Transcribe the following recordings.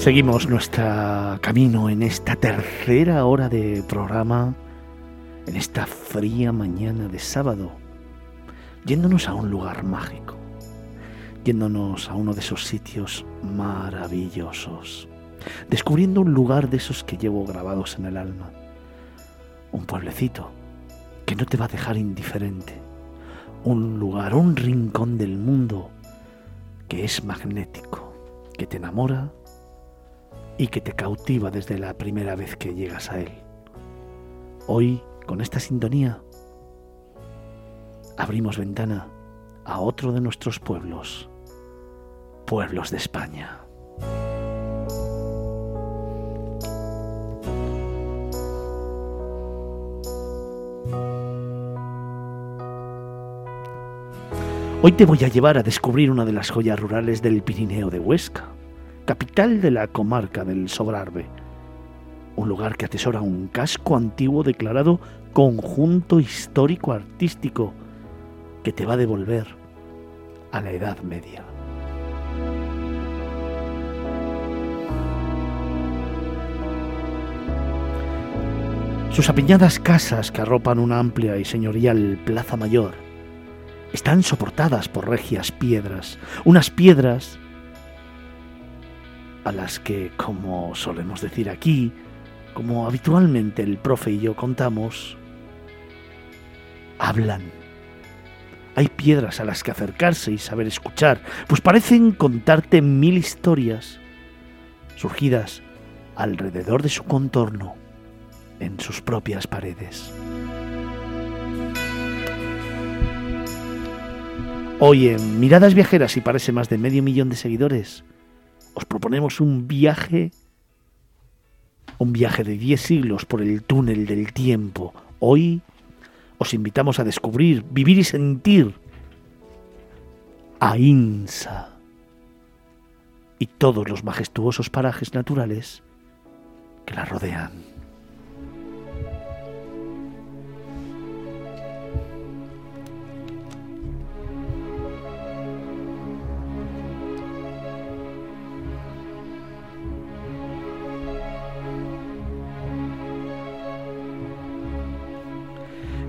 Seguimos nuestro camino en esta tercera hora de programa, en esta fría mañana de sábado, yéndonos a un lugar mágico, yéndonos a uno de esos sitios maravillosos, descubriendo un lugar de esos que llevo grabados en el alma, un pueblecito que no te va a dejar indiferente, un lugar, un rincón del mundo que es magnético, que te enamora y que te cautiva desde la primera vez que llegas a Él. Hoy, con esta sintonía, abrimos ventana a otro de nuestros pueblos, pueblos de España. Hoy te voy a llevar a descubrir una de las joyas rurales del Pirineo de Huesca capital de la comarca del Sobrarbe, un lugar que atesora un casco antiguo declarado conjunto histórico artístico que te va a devolver a la Edad Media. Sus apiñadas casas que arropan una amplia y señorial plaza mayor están soportadas por regias piedras, unas piedras a las que, como solemos decir aquí, como habitualmente el profe y yo contamos, hablan. Hay piedras a las que acercarse y saber escuchar, pues parecen contarte mil historias surgidas alrededor de su contorno, en sus propias paredes. Hoy en Miradas Viajeras y parece más de medio millón de seguidores, os proponemos un viaje, un viaje de 10 siglos por el túnel del tiempo. Hoy os invitamos a descubrir, vivir y sentir a Insa y todos los majestuosos parajes naturales que la rodean.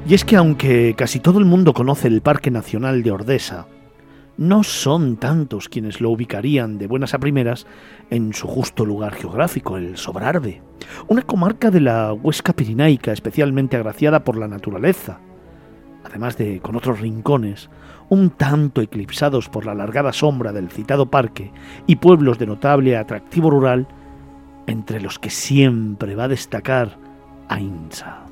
Y es que aunque casi todo el mundo conoce el Parque Nacional de Ordesa, no son tantos quienes lo ubicarían de buenas a primeras en su justo lugar geográfico, el Sobrarbe, una comarca de la Huesca Pirinaica especialmente agraciada por la naturaleza, además de con otros rincones, un tanto eclipsados por la alargada sombra del citado parque y pueblos de notable atractivo rural, entre los que siempre va a destacar Ainsa.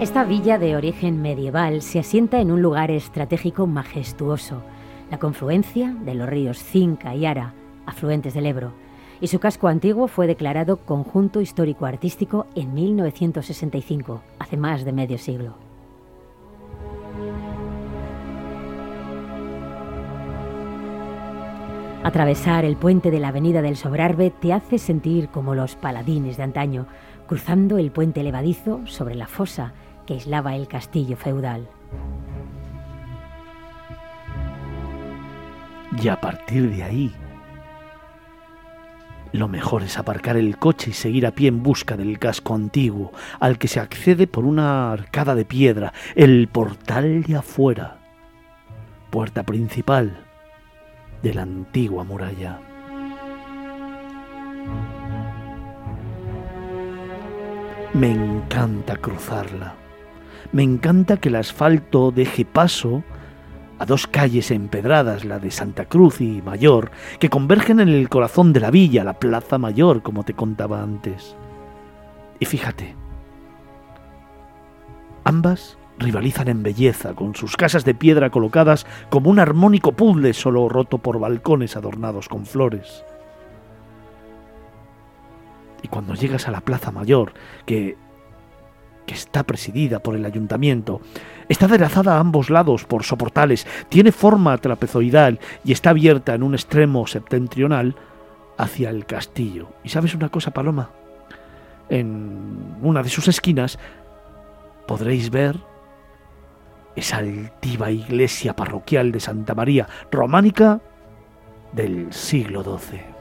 Esta villa de origen medieval se asienta en un lugar estratégico majestuoso, la confluencia de los ríos Cinca y Ara, afluentes del Ebro, y su casco antiguo fue declarado Conjunto Histórico Artístico en 1965, hace más de medio siglo. Atravesar el puente de la Avenida del Sobrarbe te hace sentir como los paladines de antaño, cruzando el puente levadizo sobre la fosa que aislaba el castillo feudal. Y a partir de ahí, lo mejor es aparcar el coche y seguir a pie en busca del casco antiguo, al que se accede por una arcada de piedra, el portal de afuera, puerta principal de la antigua muralla. Me encanta cruzarla. Me encanta que el asfalto deje paso a dos calles empedradas, la de Santa Cruz y Mayor, que convergen en el corazón de la villa, la Plaza Mayor, como te contaba antes. Y fíjate, ambas rivalizan en belleza, con sus casas de piedra colocadas como un armónico puzzle solo roto por balcones adornados con flores. Y cuando llegas a la Plaza Mayor, que que está presidida por el ayuntamiento. Está aderezada a ambos lados por soportales, tiene forma trapezoidal y está abierta en un extremo septentrional hacia el castillo. ¿Y sabes una cosa, Paloma? En una de sus esquinas podréis ver esa altiva iglesia parroquial de Santa María románica del siglo XII.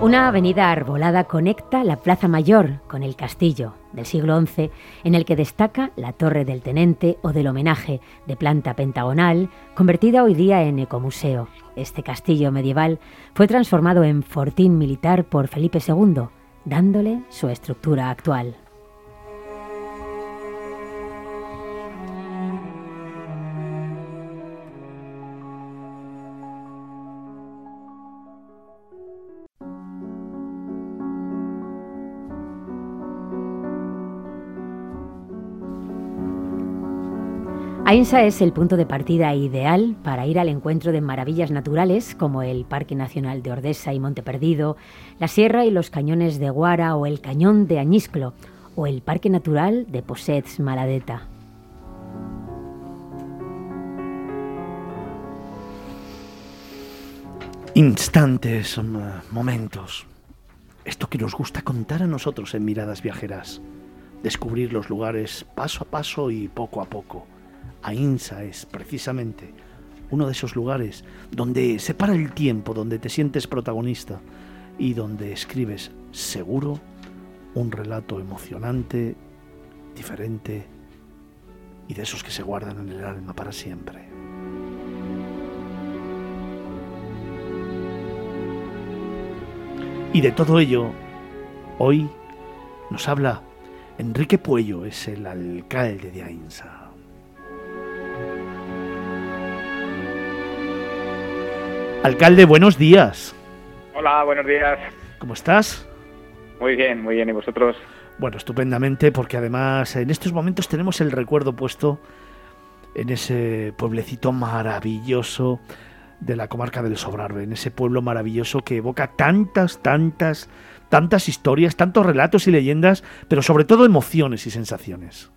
Una avenida arbolada conecta la Plaza Mayor con el castillo del siglo XI, en el que destaca la Torre del Tenente o del Homenaje, de planta pentagonal, convertida hoy día en ecomuseo. Este castillo medieval fue transformado en fortín militar por Felipe II, dándole su estructura actual. Ainsa es el punto de partida ideal para ir al encuentro de maravillas naturales como el Parque Nacional de Ordesa y Monte Perdido, la Sierra y los Cañones de Guara o el Cañón de Añisclo o el Parque Natural de Posets Maladeta. Instantes, eh, momentos. Esto que nos gusta contar a nosotros en Miradas Viajeras. Descubrir los lugares paso a paso y poco a poco Ainsa es precisamente uno de esos lugares donde se para el tiempo, donde te sientes protagonista y donde escribes seguro un relato emocionante, diferente y de esos que se guardan en el alma para siempre. Y de todo ello, hoy nos habla Enrique Puello, es el alcalde de Ainsa. Alcalde, buenos días. Hola, buenos días. ¿Cómo estás? Muy bien, muy bien. ¿Y vosotros? Bueno, estupendamente, porque además en estos momentos tenemos el recuerdo puesto en ese pueblecito maravilloso de la comarca del Sobrarbe, en ese pueblo maravilloso que evoca tantas, tantas, tantas historias, tantos relatos y leyendas, pero sobre todo emociones y sensaciones.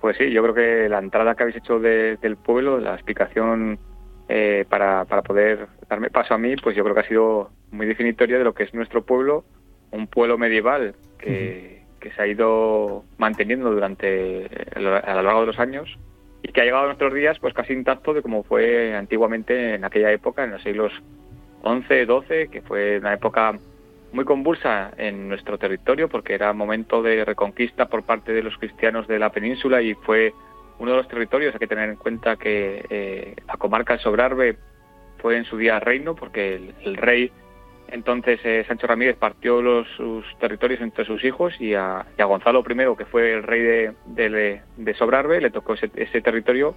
Pues sí, yo creo que la entrada que habéis hecho del pueblo, la explicación eh, para, para poder darme paso a mí, pues yo creo que ha sido muy definitoria de lo que es nuestro pueblo, un pueblo medieval que, que se ha ido manteniendo durante a lo largo de los años y que ha llegado a nuestros días pues casi intacto de como fue antiguamente en aquella época, en los siglos XI, XII, que fue una época muy convulsa en nuestro territorio porque era momento de reconquista por parte de los cristianos de la península y fue uno de los territorios, hay que tener en cuenta que eh, la comarca de Sobrarbe fue en su día reino, porque el, rey entonces eh, Sancho Ramírez partió los, sus territorios entre sus hijos y a, Gonzalo I, que fue el rey de, de, Sobrarbe, le tocó ese, territorio,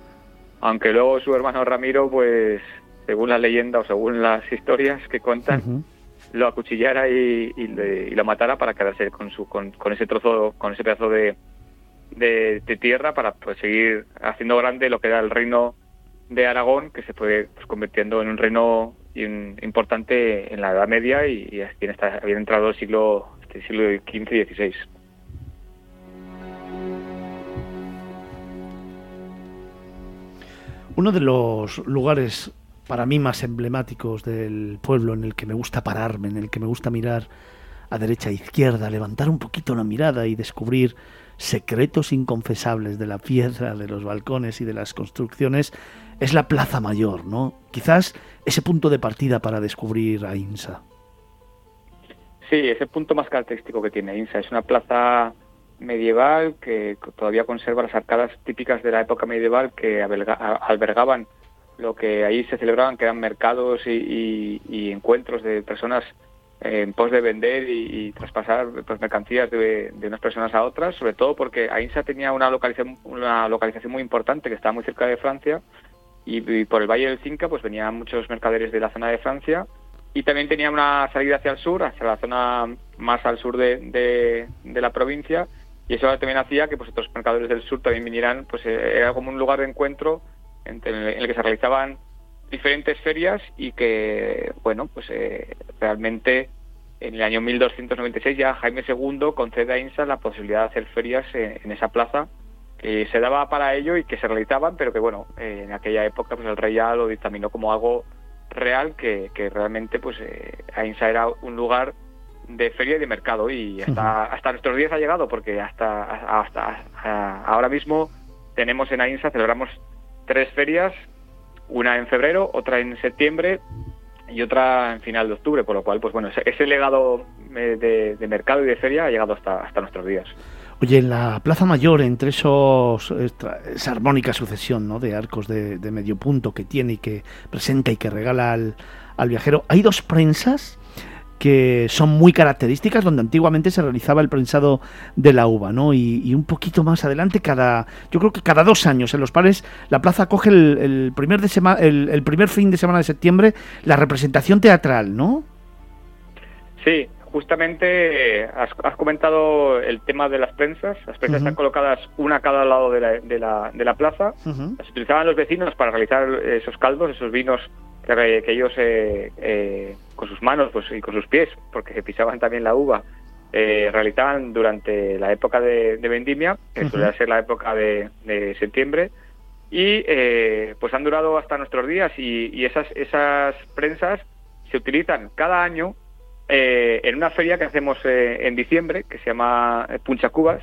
aunque luego su hermano Ramiro, pues según la leyenda o según las historias que cuentan, lo acuchillara y, lo matara para quedarse con, su, con, con ese trozo, con ese pedazo de, de, tierra para pues, seguir haciendo grande lo que era el reino de Aragón, que se fue pues, convirtiendo en un reino importante en la Edad Media y, y había entrado el siglo, este siglo XV y XVI. Uno de los lugares para mí más emblemáticos del pueblo en el que me gusta pararme, en el que me gusta mirar a derecha e izquierda, levantar un poquito la mirada y descubrir secretos inconfesables de la piedra, de los balcones y de las construcciones, es la Plaza Mayor, ¿no? Quizás ese punto de partida para descubrir a INSA. Sí, ese punto más característico que tiene INSA. Es una plaza medieval que todavía conserva las arcadas típicas de la época medieval que albergaban lo que ahí se celebraban, que eran mercados y encuentros de personas en pos de vender y, traspasar pues, mercancías de, unas personas a otras, sobre todo porque Ainsa tenía una localización, una localización muy importante que estaba muy cerca de Francia y, por el Valle del Cinca pues venían muchos mercaderes de la zona de Francia y también tenía una salida hacia el sur, hacia la zona más al sur de, la provincia y eso también hacía que pues otros mercaderes del sur también vinieran, pues eh, era como un lugar de encuentro en el que se realizaban diferentes ferias y que, bueno, pues eh, realmente en el año 1296 ya Jaime II concede a INSA la posibilidad de hacer ferias en, esa plaza que se daba para ello y que se realizaban, pero que bueno, eh, en aquella época pues el rey ya lo dictaminó como algo real que, realmente pues eh, Ainsa era un lugar de feria y de mercado. Y hasta, hasta nuestros días ha llegado porque hasta, hasta, ahora mismo tenemos en Ainsa, celebramos tres ferias, una en febrero, otra en septiembre y otra en final de octubre, por lo cual, pues bueno, ese, legado eh, de, mercado y de feria ha llegado hasta, hasta nuestros días. Oye, en la Plaza Mayor, entre esos esa armónica sucesión ¿no? de arcos de, medio punto que tiene y que presenta y que regala al, al viajero, hay dos prensas que son muy características, donde antiguamente se realizaba el prensado de la uva, ¿no? Y, un poquito más adelante, cada, yo creo que cada dos años en los pares, la plaza coge el, primer, de el, primer fin de semana de septiembre la representación teatral, ¿no? Sí, justamente has, comentado el tema de las prensas. Las prensas están colocadas una a cada lado de la, de la, de la plaza. Las utilizaban los vecinos para realizar esos caldos, esos vinos que, ellos eh, eh, con sus manos pues, y con sus pies, porque pisaban también la uva, eh, realizaban durante la época de, vendimia, que suele ser la época de, septiembre, y pues han durado hasta nuestros días y, esas, esas prensas se utilizan cada año en una feria que hacemos en diciembre, que se llama Puncha Cubas,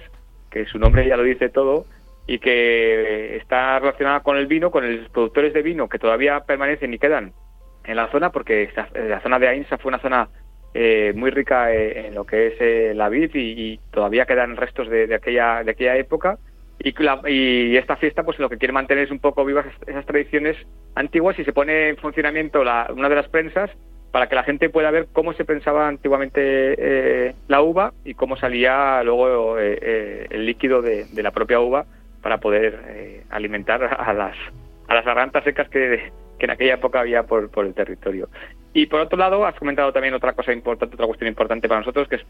que su nombre ya lo dice todo, y que está relacionada con el vino, con los productores de vino que todavía permanecen y quedan en la zona, porque la zona de Ainsa fue una zona eh, muy rica eh, en lo que es eh, la vid y, todavía quedan restos de, aquella de aquella época. Y, y, esta fiesta pues lo que quiere mantener es un poco vivas esas tradiciones antiguas y se pone en funcionamiento la, una de las prensas para que la gente pueda ver cómo se pensaba antiguamente la uva y cómo salía luego el líquido de, de la propia uva para poder eh, alimentar a las, a las gargantas secas que, que en aquella época había por, por, el territorio. Y por otro lado, has comentado también otra cosa importante, otra cuestión importante para nosotros, que es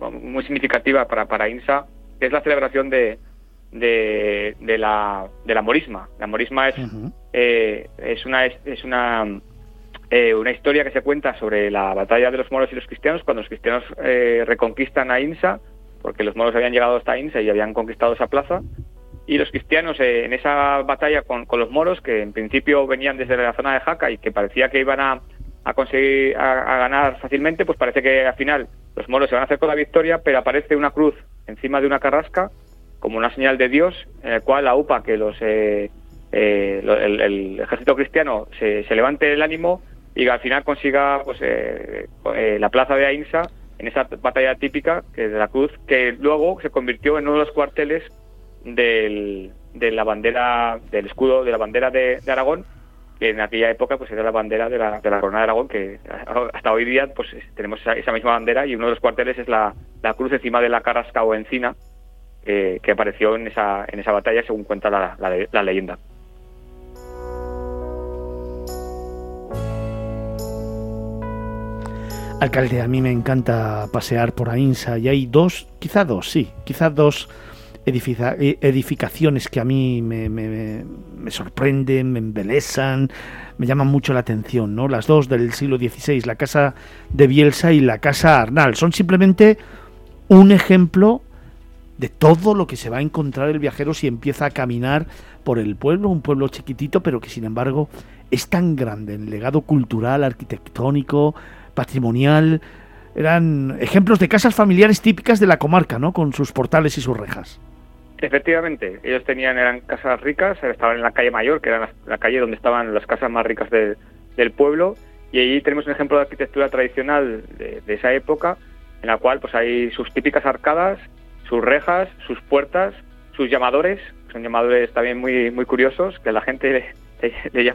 muy significativa para, para INSA, que es la celebración de, de, de la, de la morisma. La morisma es, eh, es una, es una, eh, una historia que se cuenta sobre la batalla de los moros y los cristianos, cuando los cristianos reconquistan a INSA, porque los moros habían llegado hasta INSA y habían conquistado esa plaza, y los cristianos eh, en esa batalla con, los moros, que en principio venían desde la zona de Jaca y que parecía que iban a, conseguir a, ganar fácilmente, pues parece que al final los moros se van a hacer con la victoria, pero aparece una cruz encima de una carrasca como una señal de Dios, en el cual la UPA que los eh, eh, el, ejército cristiano se, levante el ánimo y al final consiga pues la plaza de Ainsa en esa batalla típica que de la cruz que luego se convirtió en uno de los cuarteles del, de la bandera, del escudo de la bandera de, Aragón, que en aquella época pues era la bandera de la, de la corona de Aragón, que hasta hoy día pues tenemos esa, misma bandera y uno de los cuarteles es la, la cruz encima de la carrasca o encina que apareció en esa, en esa batalla según cuenta la, la, leyenda. Alcalde, a mí me encanta pasear por Ainsa y hay dos, quizá dos, sí, quizá dos e, edificaciones que a mí me, me, sorprenden, me embelesan, me llaman mucho la atención, ¿no? Las dos del siglo XVI, la casa de Bielsa y la casa Arnal, son simplemente un ejemplo de todo lo que se va a encontrar el viajero si empieza a caminar por el pueblo, un pueblo chiquitito, pero que sin embargo es tan grande en legado cultural, arquitectónico, patrimonial. Eran ejemplos de casas familiares típicas de la comarca, ¿no? Con sus portales y sus rejas. Efectivamente, ellos tenían, eran casas ricas, estaban en la calle mayor, que era la, calle donde estaban las casas más ricas del pueblo, y allí tenemos un ejemplo de arquitectura tradicional de, esa época, en la cual pues hay sus típicas arcadas, sus rejas, sus puertas, sus llamadores, son llamadores también muy muy curiosos, que la gente le,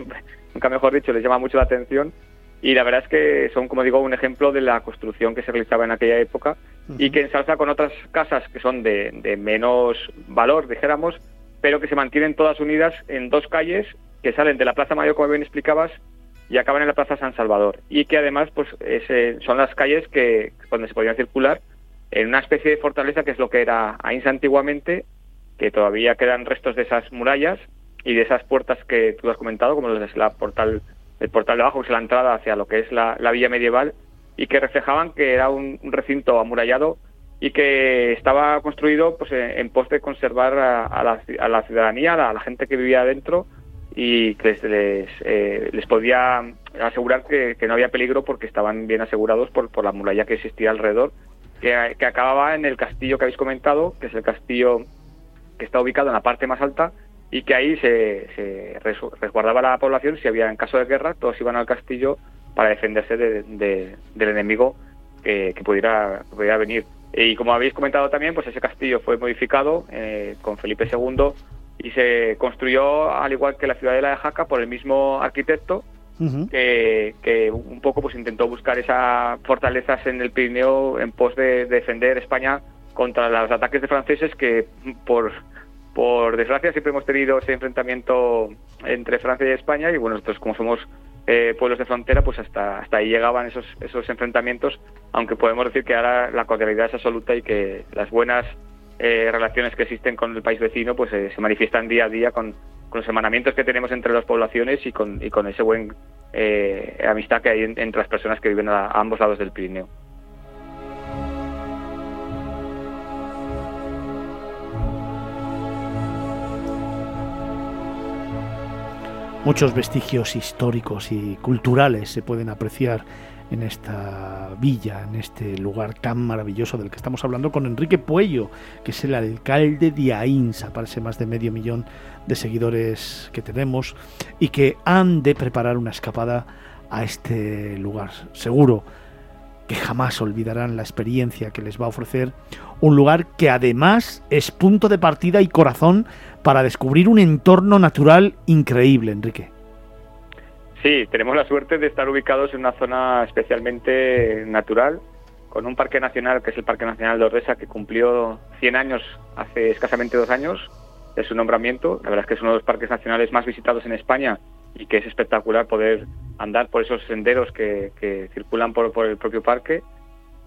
nunca mejor dicho, les llama mucho la atención, y la verdad es que son, como digo, un ejemplo de la construcción que se realizaba en aquella época y que ensalza con otras casas que son de, menos valor, dijéramos, pero que se mantienen todas unidas en dos calles que salen de la Plaza Mayor, como bien explicabas, y acaban en la Plaza San Salvador. Y que además pues son las calles que donde se podían circular en una especie de fortaleza que es lo que era Ainsa antiguamente, que todavía quedan restos de esas murallas y de esas puertas que tú has comentado, como la portal el portal de abajo, que es la entrada hacia lo que es la, villa medieval, y que reflejaban que era un, recinto amurallado y que estaba construido pues, en, pos de conservar a, la, ciudadanía, a la, gente que vivía adentro y que les, les, les podía asegurar que, no había peligro porque estaban bien asegurados por, la muralla que existía alrededor, que, que acababa en el castillo que habéis comentado, que es el castillo que está ubicado en la parte más alta y que ahí se, resguardaba la población si había en caso de guerra todos iban al castillo para defenderse del enemigo que, pudiera, pudiera venir. Y como habéis comentado también pues ese castillo fue modificado eh, con Felipe II y se construyó al igual que la ciudadela de Jaca por el mismo arquitecto que, un poco pues intentó buscar esas fortalezas en el Pirineo en pos de defender España contra los ataques de franceses que por por desgracia siempre hemos tenido ese enfrentamiento entre Francia y España y bueno nosotros como somos eh, pueblos de frontera pues hasta hasta ahí llegaban esos esos enfrentamientos aunque podemos decir que ahora la cordialidad es absoluta y que las buenas eh, relaciones que existen con el país vecino pues eh, se manifiestan día a día con, los hermanamientos que tenemos entre las poblaciones y con, y con ese buen amistad que hay entre las personas que viven a ambos lados del Pirineo. Muchos vestigios históricos y culturales se pueden apreciar en esta villa, en este lugar tan maravilloso del que estamos hablando con Enrique Puello, que es el alcalde de Ainsa, parece más de medio millón de seguidores que tenemos y que han de preparar una escapada a este lugar. Seguro que jamás olvidarán la experiencia que les va a ofrecer un lugar que además es punto de partida y corazón para descubrir un entorno natural increíble, Enrique. Sí, tenemos la suerte de estar ubicados en una zona especialmente natural, con un parque nacional que es el Parque Nacional de Ordesa, que cumplió 100 años hace escasamente dos años de su nombramiento. La verdad es que es uno de los parques nacionales más visitados en España y que es espectacular poder andar por esos senderos que, circulan por, por, el propio parque.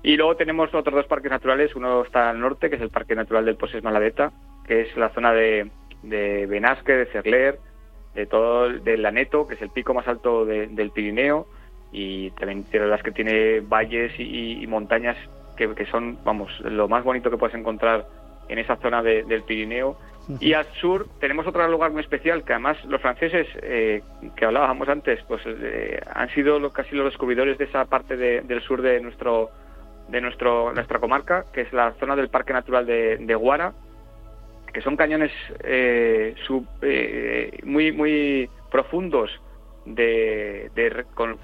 Y luego tenemos otros dos parques naturales, uno está al norte, que es el Parque Natural del Poses Maladeta, que es la zona de, de Benasque, de Cerler, de todo del Laneto, que es el pico más alto del Pirineo, y también tiene las que tiene valles y, montañas que, son, vamos, lo más bonito que puedes encontrar en esa zona del Pirineo. Y al sur tenemos otro lugar muy especial que además los franceses eh, que hablábamos antes, pues eh, han sido casi los descubridores de esa parte del sur de nuestro de nuestro nuestra comarca, que es la zona del Parque Natural de, de Guara, que son cañones eh, eh, muy muy profundos de,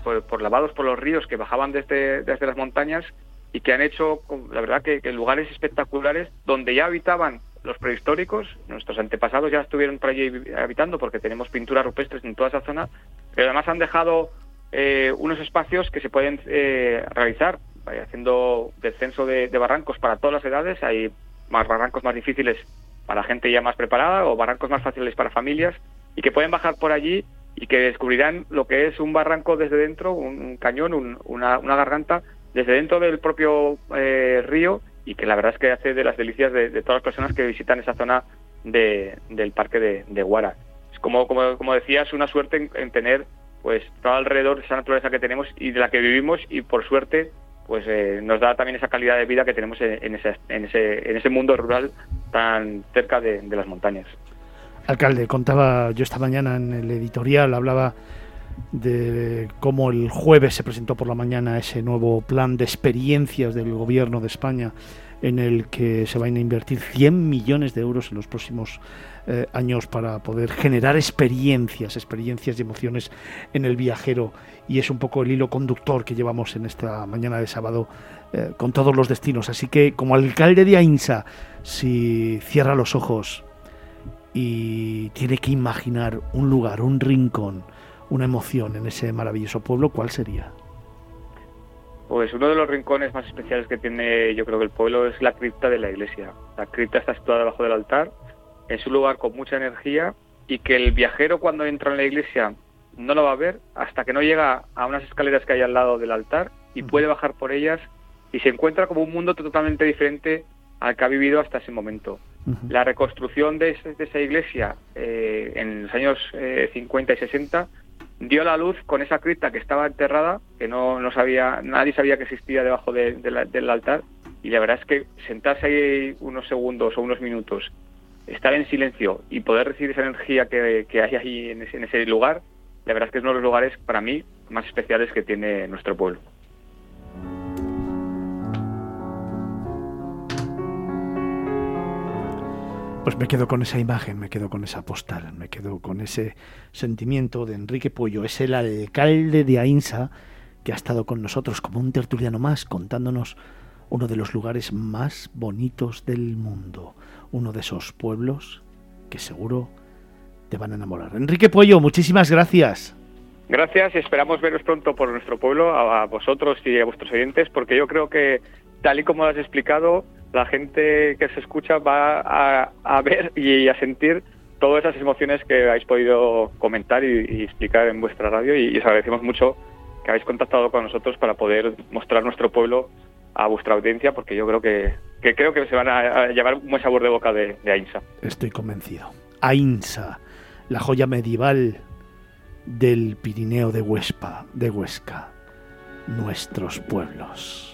por, lavados por los ríos que bajaban desde, desde las montañas y que han hecho la verdad que, lugares espectaculares donde ya habitaban los prehistóricos nuestros antepasados ya estuvieron por allí habitando porque tenemos pinturas rupestres en toda esa zona pero además han dejado eh, unos espacios que se pueden realizar. Haciendo descenso de, barrancos para todas las edades hay más barrancos más difíciles para gente ya más preparada o barrancos más fáciles para familias y que pueden bajar por allí y que descubrirán lo que es un barranco desde dentro, un, cañón, una, garganta desde dentro del propio eh, río y que la verdad es que hace de las delicias de, todas las personas que visitan esa zona del parque de, Guara. Es como, como, como decía, es una suerte en, tener pues todo alrededor esa naturaleza que tenemos y de la que vivimos y por suerte pues eh, nos da también esa calidad de vida que tenemos en, ese, en, ese, en ese mundo rural tan cerca de, las montañas. Alcalde, contaba yo esta mañana en el editorial, hablaba de cómo el jueves se presentó por la mañana ese nuevo plan de experiencias del gobierno de España en el que se van a invertir 100 millones de euros en los próximos eh, años para poder generar experiencias, experiencias y emociones en el viajero. Y es un poco el hilo conductor que llevamos en esta mañana de sábado eh, con todos los destinos. Así que como alcalde de Ainsa, si cierra los ojos y tiene que imaginar un lugar, un rincón, una emoción en ese maravilloso pueblo, ¿cuál sería? Pues uno de los rincones más especiales que tiene yo creo que el pueblo es la cripta de la iglesia. La cripta está situada debajo del altar, es un lugar con mucha energía y que el viajero cuando entra en la iglesia no lo va a ver hasta que no llega a unas escaleras que hay al lado del altar y puede bajar por ellas y se encuentra como un mundo totalmente diferente al que ha vivido hasta ese momento. La reconstrucción de, esa iglesia eh, en los años 50 eh, y 60 dio la luz con esa cripta que estaba enterrada, que no, no sabía, nadie sabía que existía debajo del altar, y la verdad es que sentarse ahí unos segundos o unos minutos estar en silencio y poder recibir esa energía que, hay ahí en ese, en ese lugar, la verdad es que es uno de los lugares para mí más especiales que tiene nuestro pueblo. Pues me quedo con esa imagen, me quedo con esa postal, me quedo con ese sentimiento de Enrique Pollo. Es el alcalde de Ainsa que ha estado con nosotros como un tertuliano más contándonos uno de los lugares más bonitos del mundo, uno de esos pueblos que seguro te van a enamorar. Enrique Pollo, muchísimas gracias. Gracias y esperamos veros pronto por nuestro pueblo, a vosotros y a vuestros oyentes, porque yo creo que, tal y como lo has explicado, la gente que se escucha va a, ver y a sentir todas esas emociones que habéis podido comentar y, explicar en vuestra radio y, os agradecemos mucho que habéis contactado con nosotros para poder mostrar nuestro pueblo a vuestra audiencia porque yo creo que, creo que se van a, llevar un buen sabor de boca de, Ainsa. Estoy convencido. Ainsa, la joya medieval del Pirineo de Huespa, de Huesca, nuestros pueblos.